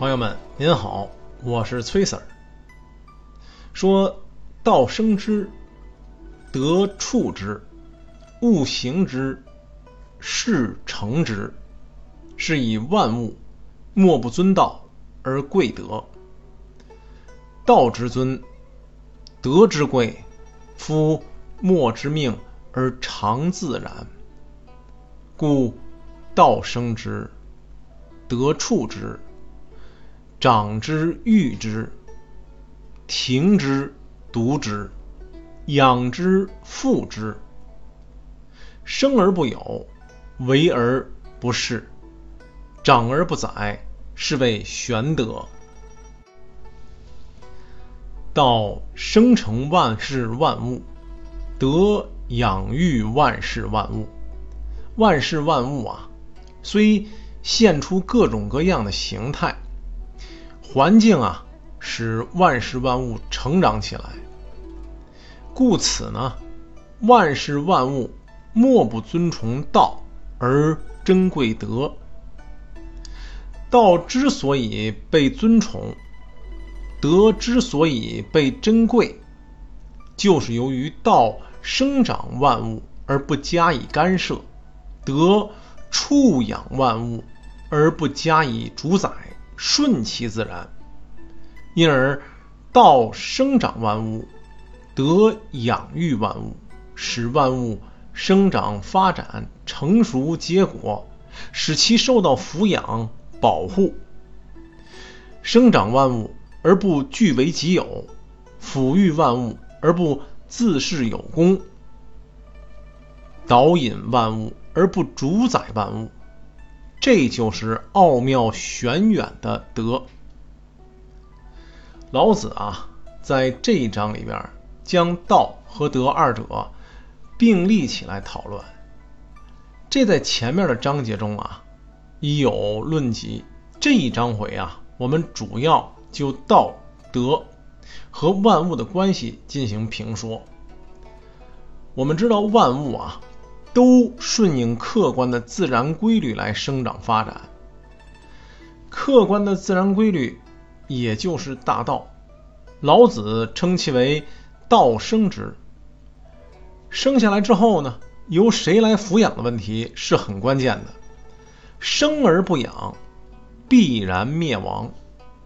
朋友们，您好，我是崔 Sir。说道生之，德处之，物行之，事成之，是以万物莫不尊道而贵德。道之尊，德之贵，夫莫之命而常自然。故道生之，德处之。长之育之，庭之独之，养之覆之。生而不有，为而不恃，长而不宰，是谓玄德。道生成万事万物，德养育万事万物。万事万物啊，虽现出各种各样的形态。环境啊，使万事万物成长起来。故此呢，万事万物莫不尊崇道而珍贵德。道之所以被尊崇，德之所以被珍贵，就是由于道生长万物而不加以干涉，德畜养万物而不加以主宰。顺其自然，因而道生长万物，德养育万物，使万物生长发展成熟结果，使其受到抚养保护。生长万物而不据为己有，抚育万物而不自恃有功，导引万物而不主宰万物。这就是奥妙玄远的德。老子啊，在这一章里边，将道和德二者并立起来讨论。这在前面的章节中啊已有论及。这一章回啊，我们主要就道德和万物的关系进行评说。我们知道万物啊。都顺应客观的自然规律来生长发展。客观的自然规律，也就是大道。老子称其为“道生之”。生下来之后呢，由谁来抚养的问题是很关键的。生而不养，必然灭亡，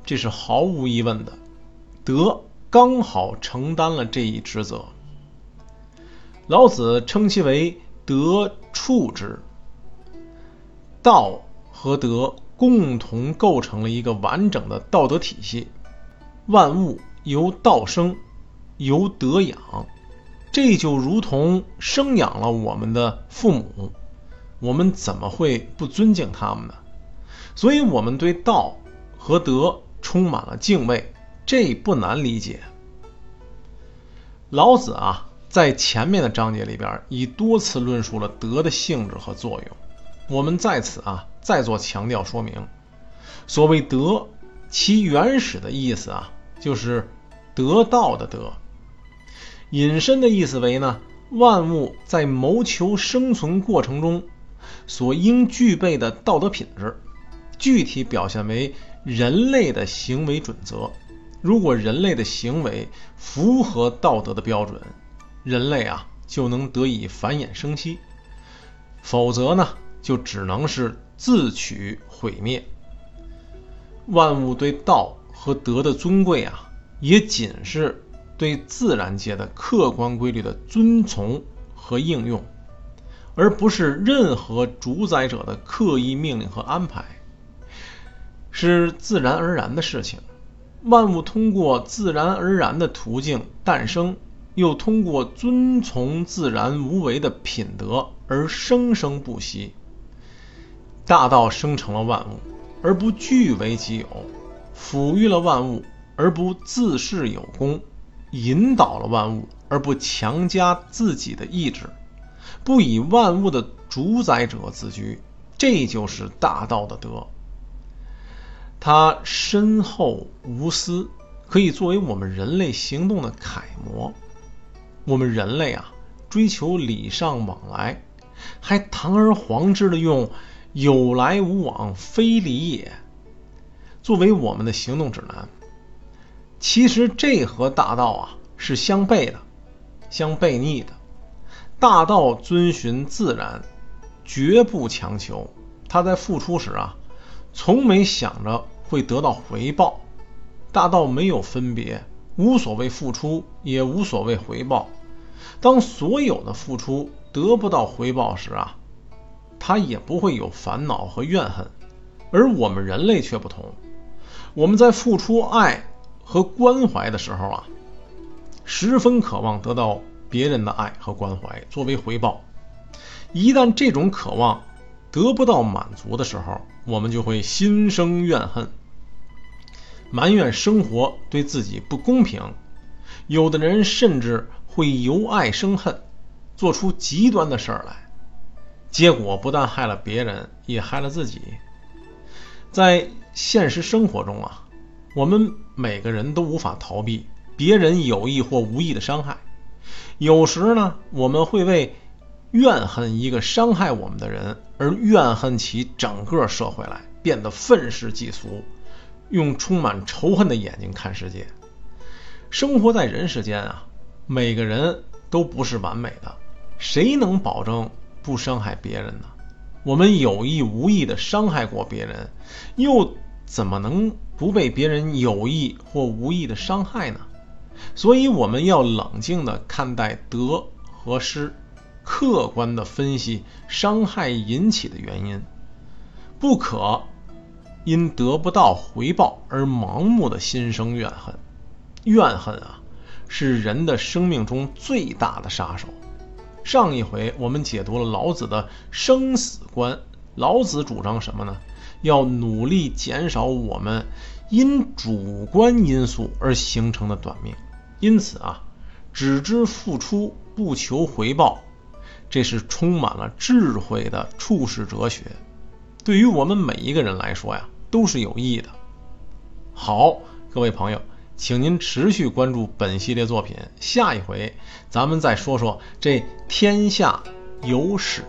这是毫无疑问的。德刚好承担了这一职责。老子称其为。德处之，道和德共同构成了一个完整的道德体系。万物由道生，由德养，这就如同生养了我们的父母，我们怎么会不尊敬他们呢？所以，我们对道和德充满了敬畏，这不难理解。老子啊。在前面的章节里边，已多次论述了德的性质和作用。我们在此啊，再做强调说明。所谓德，其原始的意思啊，就是得道的德。引申的意思为呢，万物在谋求生存过程中所应具备的道德品质，具体表现为人类的行为准则。如果人类的行为符合道德的标准，人类啊，就能得以繁衍生息；否则呢，就只能是自取毁灭。万物对道和德的尊贵啊，也仅是对自然界的客观规律的遵从和应用，而不是任何主宰者的刻意命令和安排，是自然而然的事情。万物通过自然而然的途径诞生。又通过遵从自然无为的品德而生生不息。大道生成了万物，而不据为己有；抚育了万物，而不自恃有功；引导了万物，而不强加自己的意志，不以万物的主宰者自居。这就是大道的德。它深厚无私，可以作为我们人类行动的楷模。我们人类啊，追求礼尚往来，还堂而皇之的用“有来无往非礼也”，作为我们的行动指南。其实这和大道啊是相悖的，相悖逆的。大道遵循自然，绝不强求。他在付出时啊，从没想着会得到回报。大道没有分别，无所谓付出，也无所谓回报。当所有的付出得不到回报时啊，他也不会有烦恼和怨恨。而我们人类却不同，我们在付出爱和关怀的时候啊，十分渴望得到别人的爱和关怀作为回报。一旦这种渴望得不到满足的时候，我们就会心生怨恨，埋怨生活对自己不公平。有的人甚至会由爱生恨，做出极端的事儿来，结果不但害了别人，也害了自己。在现实生活中啊，我们每个人都无法逃避别人有意或无意的伤害。有时呢，我们会为怨恨一个伤害我们的人而怨恨起整个社会来，变得愤世嫉俗，用充满仇恨的眼睛看世界。生活在人世间啊，每个人都不是完美的，谁能保证不伤害别人呢？我们有意无意的伤害过别人，又怎么能不被别人有意或无意的伤害呢？所以我们要冷静的看待得和失，客观的分析伤害引起的原因，不可因得不到回报而盲目的心生怨恨。怨恨啊，是人的生命中最大的杀手。上一回我们解读了老子的生死观，老子主张什么呢？要努力减少我们因主观因素而形成的短命。因此啊，只知付出不求回报，这是充满了智慧的处世哲学，对于我们每一个人来说呀，都是有益的。好，各位朋友。请您持续关注本系列作品，下一回咱们再说说这天下有史。